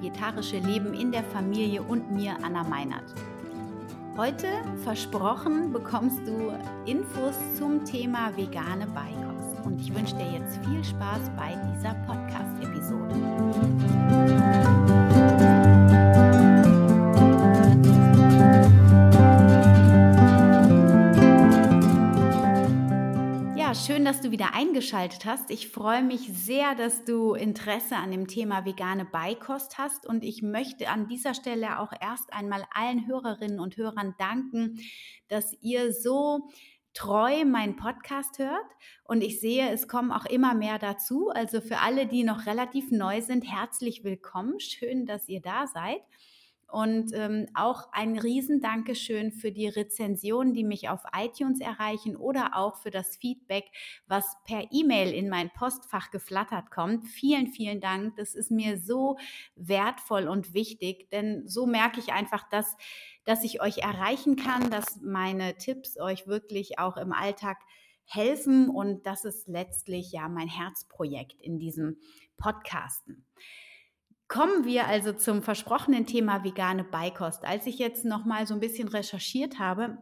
das vegan-vegetarische Leben in der Familie und mir, Anna Meinert. Heute, versprochen, bekommst du Infos zum Thema vegane Beikost. Und ich wünsche dir jetzt viel Spaß bei dieser Podcast-Episode. Dass du wieder eingeschaltet hast. Ich freue mich sehr, dass du Interesse an dem Thema vegane Beikost hast und ich möchte an dieser Stelle auch erst einmal allen Hörerinnen und Hörern danken, dass ihr so treu meinen Podcast hört und ich sehe, es kommen auch immer mehr dazu. Also für alle, die noch relativ neu sind, herzlich willkommen. Schön, dass ihr da seid. Und ähm, auch ein Riesendankeschön für die Rezensionen, die mich auf iTunes erreichen oder auch für das Feedback, was per E-Mail in mein Postfach geflattert kommt. Vielen, vielen Dank. Das ist mir so wertvoll und wichtig, denn so merke ich einfach, dass, dass ich euch erreichen kann, dass meine Tipps euch wirklich auch im Alltag helfen und das ist letztlich ja mein Herzprojekt in diesem Podcasten. Kommen wir also zum versprochenen Thema vegane Beikost. Als ich jetzt noch mal so ein bisschen recherchiert habe,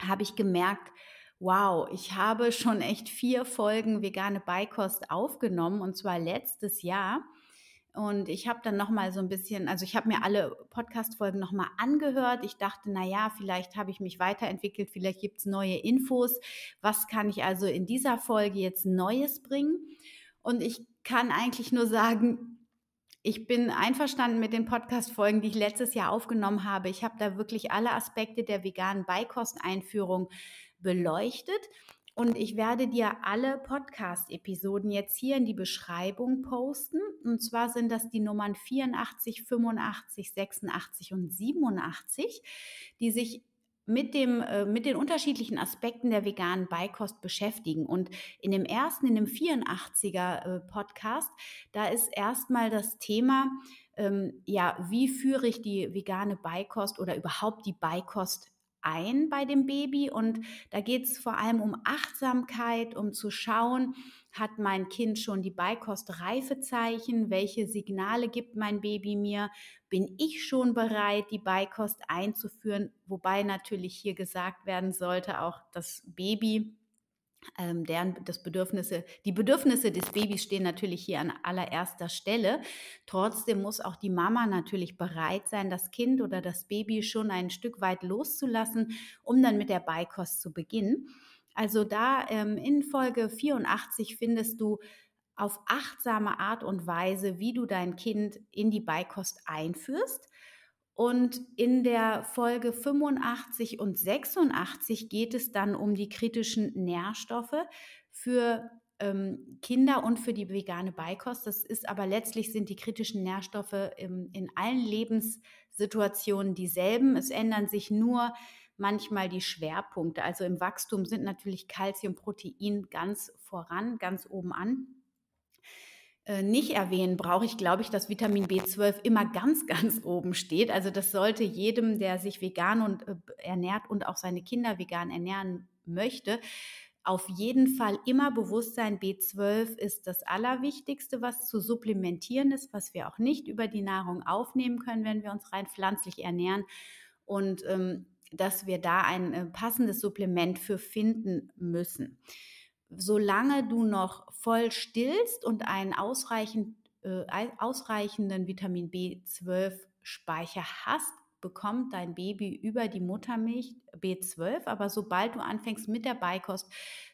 habe ich gemerkt, wow, ich habe schon echt vier Folgen vegane Beikost aufgenommen und zwar letztes Jahr. Und ich habe dann noch mal so ein bisschen, also ich habe mir alle Podcast-Folgen noch mal angehört. Ich dachte, na ja, vielleicht habe ich mich weiterentwickelt, vielleicht gibt es neue Infos. Was kann ich also in dieser Folge jetzt Neues bringen? Und ich kann eigentlich nur sagen, ich bin einverstanden mit den Podcast-Folgen, die ich letztes Jahr aufgenommen habe. Ich habe da wirklich alle Aspekte der veganen Beikosteinführung beleuchtet. Und ich werde dir alle Podcast-Episoden jetzt hier in die Beschreibung posten. Und zwar sind das die Nummern 84, 85, 86 und 87, die sich mit, dem, äh, mit den unterschiedlichen Aspekten der veganen Beikost beschäftigen. Und in dem ersten, in dem 84er äh, Podcast, da ist erstmal das Thema, ähm, ja, wie führe ich die vegane Beikost oder überhaupt die Beikost ein bei dem Baby. Und da geht es vor allem um Achtsamkeit, um zu schauen, hat mein Kind schon die Beikost-Reifezeichen? Welche Signale gibt mein Baby mir? Bin ich schon bereit, die Beikost einzuführen? Wobei natürlich hier gesagt werden sollte, auch das Baby ähm, deren das Bedürfnisse, die Bedürfnisse des Babys stehen natürlich hier an allererster Stelle. Trotzdem muss auch die Mama natürlich bereit sein, das Kind oder das Baby schon ein Stück weit loszulassen, um dann mit der Beikost zu beginnen. Also da ähm, in Folge 84 findest du auf achtsame Art und Weise, wie du dein Kind in die Beikost einführst. Und in der Folge 85 und 86 geht es dann um die kritischen Nährstoffe für ähm, Kinder und für die vegane Beikost. Das ist aber letztlich sind die kritischen Nährstoffe im, in allen Lebenssituationen dieselben. Es ändern sich nur manchmal die Schwerpunkte. Also im Wachstum sind natürlich Kalzium, Protein ganz voran, ganz oben an. Äh, nicht erwähnen brauche ich, glaube ich, dass Vitamin B12 immer ganz, ganz oben steht. Also das sollte jedem, der sich vegan und, äh, ernährt und auch seine Kinder vegan ernähren möchte, auf jeden Fall immer bewusst sein, B12 ist das Allerwichtigste, was zu supplementieren ist, was wir auch nicht über die Nahrung aufnehmen können, wenn wir uns rein pflanzlich ernähren. Und ähm, dass wir da ein äh, passendes Supplement für finden müssen solange du noch voll stillst und einen ausreichend, äh, ausreichenden Vitamin B12-Speicher hast, bekommt dein Baby über die Muttermilch B12. Aber sobald du anfängst mit der Beikost,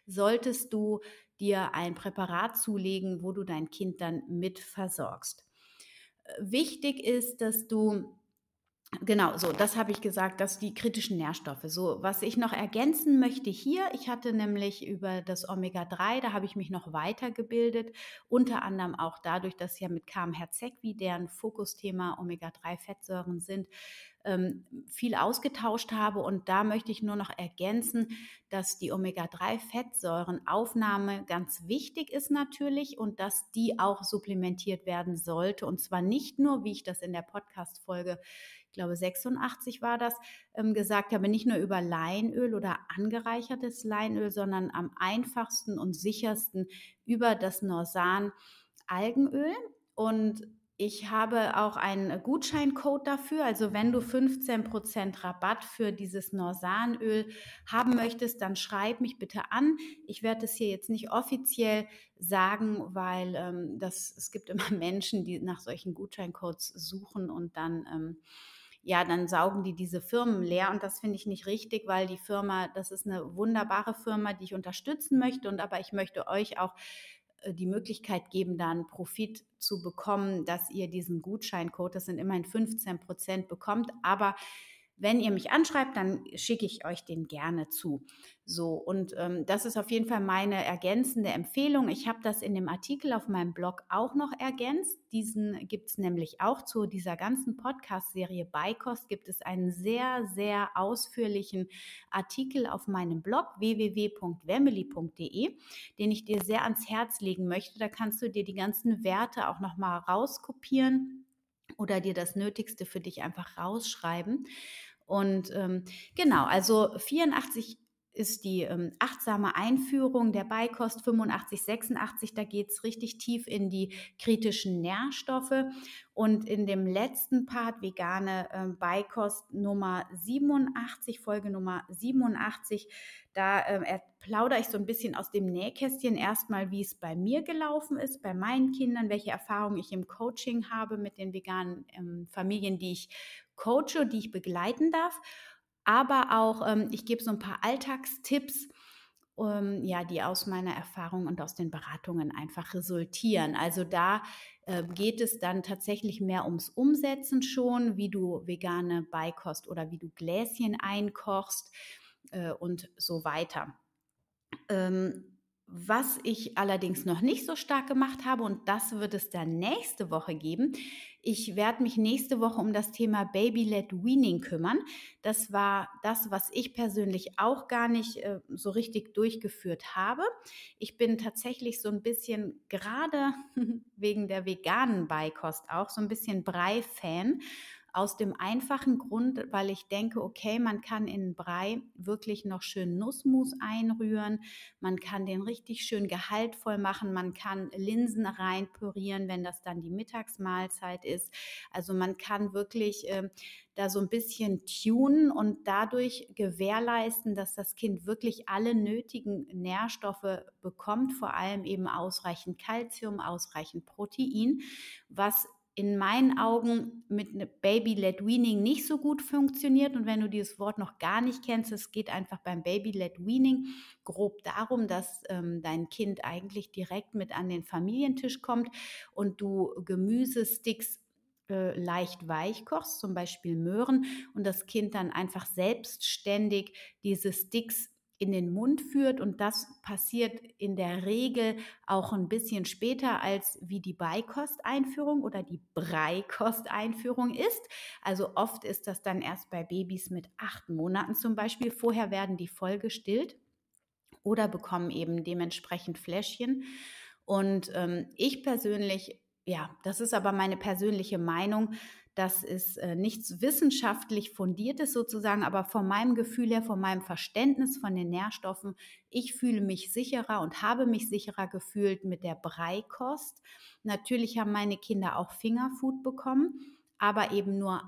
solltest du dir ein Präparat zulegen, wo du dein Kind dann mit versorgst. Wichtig ist, dass du Genau, so, das habe ich gesagt, dass die kritischen Nährstoffe. So, was ich noch ergänzen möchte hier, ich hatte nämlich über das Omega-3, da habe ich mich noch weitergebildet, unter anderem auch dadurch, dass ja mit Kam Herzegwi, deren Fokusthema Omega-3-Fettsäuren sind, ähm, viel ausgetauscht habe. Und da möchte ich nur noch ergänzen, dass die Omega-3-Fettsäurenaufnahme ganz wichtig ist natürlich und dass die auch supplementiert werden sollte. Und zwar nicht nur, wie ich das in der Podcast-Folge ich glaube 86 war das, ähm, gesagt habe, nicht nur über Leinöl oder angereichertes Leinöl, sondern am einfachsten und sichersten über das Norsan Algenöl. Und ich habe auch einen Gutscheincode dafür. Also wenn du 15% Rabatt für dieses Norsanöl haben möchtest, dann schreib mich bitte an. Ich werde es hier jetzt nicht offiziell sagen, weil ähm, das, es gibt immer Menschen, die nach solchen Gutscheincodes suchen und dann... Ähm, ja, dann saugen die diese Firmen leer und das finde ich nicht richtig, weil die Firma, das ist eine wunderbare Firma, die ich unterstützen möchte und aber ich möchte euch auch äh, die Möglichkeit geben, dann Profit zu bekommen, dass ihr diesen Gutscheincode, das sind immerhin 15 Prozent, bekommt. Aber wenn ihr mich anschreibt, dann schicke ich euch den gerne zu. So, und ähm, das ist auf jeden Fall meine ergänzende Empfehlung. Ich habe das in dem Artikel auf meinem Blog auch noch ergänzt. Diesen gibt es nämlich auch zu dieser ganzen Podcast-Serie Beikost. Gibt es einen sehr, sehr ausführlichen Artikel auf meinem Blog www.wemily.de, den ich dir sehr ans Herz legen möchte. Da kannst du dir die ganzen Werte auch nochmal rauskopieren oder dir das Nötigste für dich einfach rausschreiben. Und ähm, genau, also 84 ist die ähm, achtsame Einführung der Beikost 85, 86. Da geht es richtig tief in die kritischen Nährstoffe. Und in dem letzten Part, vegane äh, Beikost Nummer 87, Folge Nummer 87, da äh, plaudere ich so ein bisschen aus dem Nähkästchen erstmal, wie es bei mir gelaufen ist, bei meinen Kindern, welche Erfahrungen ich im Coaching habe mit den veganen ähm, Familien, die ich coache, die ich begleiten darf. Aber auch, ähm, ich gebe so ein paar Alltagstipps, ähm, ja, die aus meiner Erfahrung und aus den Beratungen einfach resultieren. Also da äh, geht es dann tatsächlich mehr ums Umsetzen schon, wie du vegane Beikost oder wie du Gläschen einkochst äh, und so weiter. Ähm, was ich allerdings noch nicht so stark gemacht habe, und das wird es dann nächste Woche geben, ich werde mich nächste Woche um das Thema Baby-led Weaning kümmern. Das war das, was ich persönlich auch gar nicht äh, so richtig durchgeführt habe. Ich bin tatsächlich so ein bisschen, gerade wegen der veganen Beikost auch, so ein bisschen Brei-Fan aus dem einfachen Grund, weil ich denke, okay, man kann in Brei wirklich noch schön Nussmus einrühren, man kann den richtig schön gehaltvoll machen, man kann Linsen reinpürieren, wenn das dann die Mittagsmahlzeit ist. Also man kann wirklich äh, da so ein bisschen tunen und dadurch gewährleisten, dass das Kind wirklich alle nötigen Nährstoffe bekommt, vor allem eben ausreichend Kalzium, ausreichend Protein, was in meinen Augen mit ne Baby-led Weaning nicht so gut funktioniert. Und wenn du dieses Wort noch gar nicht kennst, es geht einfach beim Baby-led Weaning grob darum, dass ähm, dein Kind eigentlich direkt mit an den Familientisch kommt und du Gemüsesticks äh, leicht weich kochst, zum Beispiel Möhren, und das Kind dann einfach selbstständig diese Sticks in den Mund führt und das passiert in der Regel auch ein bisschen später als wie die Beikosteinführung oder die Breikosteinführung ist. Also oft ist das dann erst bei Babys mit acht Monaten zum Beispiel. Vorher werden die voll gestillt oder bekommen eben dementsprechend Fläschchen. Und ähm, ich persönlich, ja, das ist aber meine persönliche Meinung, das ist äh, nichts wissenschaftlich fundiertes sozusagen, aber von meinem Gefühl her, von meinem Verständnis von den Nährstoffen, ich fühle mich sicherer und habe mich sicherer gefühlt mit der Breikost. Natürlich haben meine Kinder auch Fingerfood bekommen, aber eben nur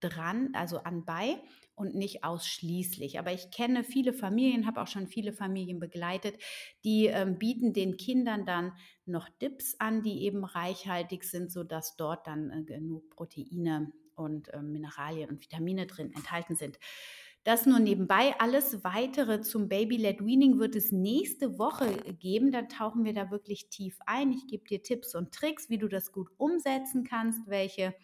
dran, also anbei und nicht ausschließlich. Aber ich kenne viele Familien, habe auch schon viele Familien begleitet, die ähm, bieten den Kindern dann noch Dips an, die eben reichhaltig sind, sodass dort dann äh, genug Proteine und äh, Mineralien und Vitamine drin enthalten sind. Das nur nebenbei. Alles weitere zum Baby-led Weaning wird es nächste Woche geben. Da tauchen wir da wirklich tief ein. Ich gebe dir Tipps und Tricks, wie du das gut umsetzen kannst, welche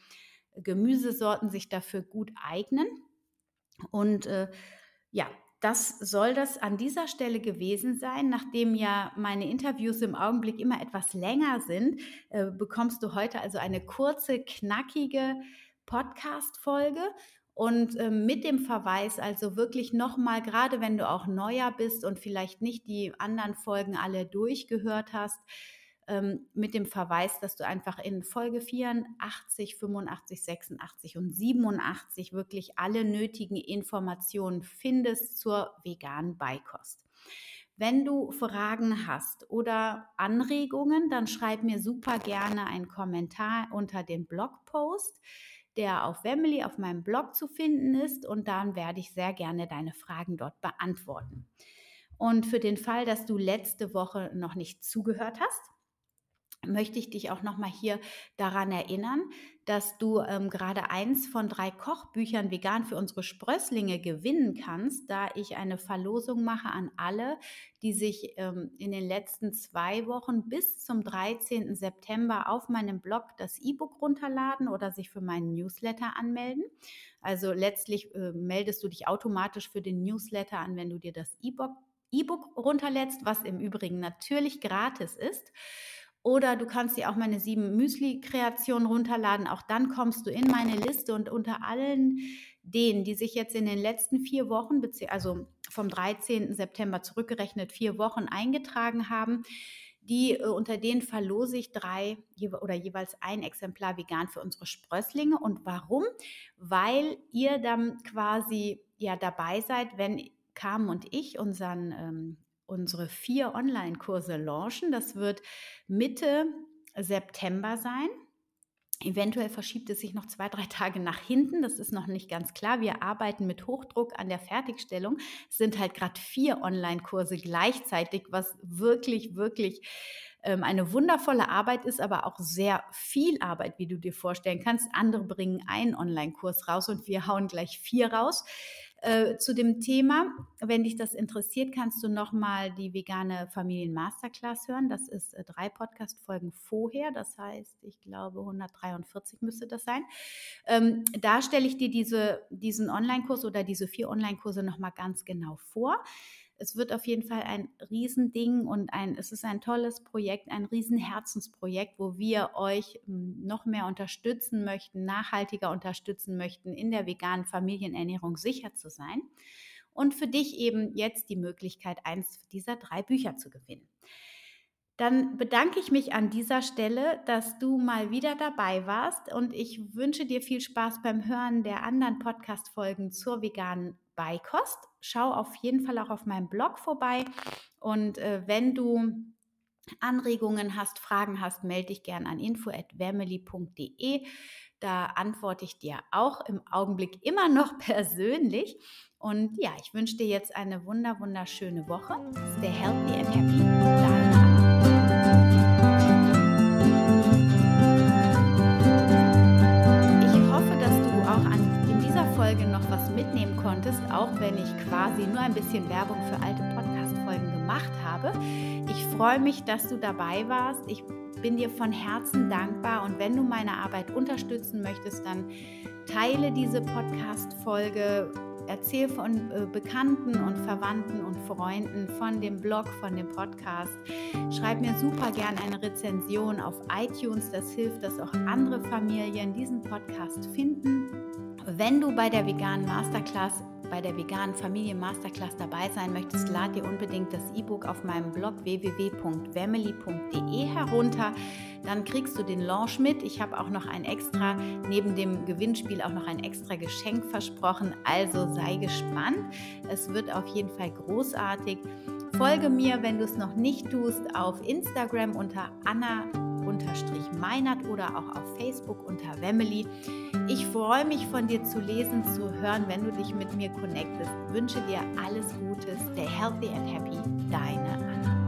Gemüsesorten sich dafür gut eignen. Und äh, ja, das soll das an dieser Stelle gewesen sein. Nachdem ja meine Interviews im Augenblick immer etwas länger sind, äh, bekommst du heute also eine kurze, knackige Podcast-Folge. Und äh, mit dem Verweis, also wirklich nochmal, gerade wenn du auch neuer bist und vielleicht nicht die anderen Folgen alle durchgehört hast, ähm, mit dem Verweis, dass du einfach in Folge 84, 85, 86 und 87 wirklich alle nötigen Informationen findest zur veganen Beikost. Wenn du Fragen hast oder Anregungen, dann schreib mir super gerne einen Kommentar unter den Blogpost, der auf Wemily auf meinem Blog zu finden ist und dann werde ich sehr gerne deine Fragen dort beantworten. Und für den Fall, dass du letzte Woche noch nicht zugehört hast, möchte ich dich auch nochmal hier daran erinnern, dass du ähm, gerade eins von drei Kochbüchern vegan für unsere Sprösslinge gewinnen kannst, da ich eine Verlosung mache an alle, die sich ähm, in den letzten zwei Wochen bis zum 13. September auf meinem Blog das E-Book runterladen oder sich für meinen Newsletter anmelden. Also letztlich äh, meldest du dich automatisch für den Newsletter an, wenn du dir das E-Book E-Book runterlädst, was im Übrigen natürlich gratis ist. Oder du kannst dir auch meine sieben Müsli-Kreationen runterladen. Auch dann kommst du in meine Liste und unter allen denen, die sich jetzt in den letzten vier Wochen, also vom 13. September zurückgerechnet, vier Wochen eingetragen haben, die äh, unter denen verlose ich drei oder jeweils ein Exemplar vegan für unsere Sprösslinge. Und warum? Weil ihr dann quasi ja dabei seid, wenn Carmen und ich unseren ähm, unsere vier Online-Kurse launchen. Das wird Mitte September sein. Eventuell verschiebt es sich noch zwei, drei Tage nach hinten. Das ist noch nicht ganz klar. Wir arbeiten mit Hochdruck an der Fertigstellung. Es sind halt gerade vier Online-Kurse gleichzeitig, was wirklich, wirklich ähm, eine wundervolle Arbeit ist, aber auch sehr viel Arbeit, wie du dir vorstellen kannst. Andere bringen einen Online-Kurs raus und wir hauen gleich vier raus. Äh, zu dem Thema. Wenn dich das interessiert, kannst du nochmal die vegane Familien Masterclass hören. Das ist äh, drei Podcast-Folgen vorher. Das heißt, ich glaube 143 müsste das sein. Ähm, da stelle ich dir diese, diesen Online-Kurs oder diese vier Online-Kurse nochmal ganz genau vor es wird auf jeden Fall ein Riesending und ein, es ist ein tolles Projekt, ein Riesenherzensprojekt, wo wir euch hm, noch mehr unterstützen möchten, nachhaltiger unterstützen möchten, in der veganen Familienernährung sicher zu sein. Und für dich eben jetzt die Möglichkeit, eins dieser drei Bücher zu gewinnen. Dann bedanke ich mich an dieser Stelle, dass du mal wieder dabei warst und ich wünsche dir viel Spaß beim Hören der anderen Podcast-Folgen zur veganen Beikost. Schau auf jeden Fall auch auf meinem Blog vorbei. Und äh, wenn du Anregungen hast, Fragen hast, melde dich gerne an info.vermely.de. Da antworte ich dir auch im Augenblick immer noch persönlich. Und ja, ich wünsche dir jetzt eine wunder, wunderschöne Woche. Stay healthy and happy. Deine Folge noch was mitnehmen konntest, auch wenn ich quasi nur ein bisschen Werbung für alte Podcast-Folgen gemacht habe. Ich freue mich, dass du dabei warst. Ich bin dir von Herzen dankbar und wenn du meine Arbeit unterstützen möchtest, dann teile diese Podcast-Folge, erzähl von äh, Bekannten und Verwandten und Freunden von dem Blog, von dem Podcast. Schreib mir super gern eine Rezension auf iTunes. Das hilft, dass auch andere Familien diesen Podcast finden wenn du bei der veganen Masterclass, bei der veganen Familien Masterclass dabei sein möchtest, lad dir unbedingt das E-Book auf meinem Blog www.family.de herunter. Dann kriegst du den Launch mit. Ich habe auch noch ein extra, neben dem Gewinnspiel auch noch ein extra Geschenk versprochen. Also sei gespannt. Es wird auf jeden Fall großartig. Folge mir, wenn du es noch nicht tust, auf Instagram unter Anna meinert oder auch auf Facebook unter Wemily. Ich freue mich von dir zu lesen, zu hören, wenn du dich mit mir connectest. Wünsche dir alles Gute, stay healthy and happy, deine Anna.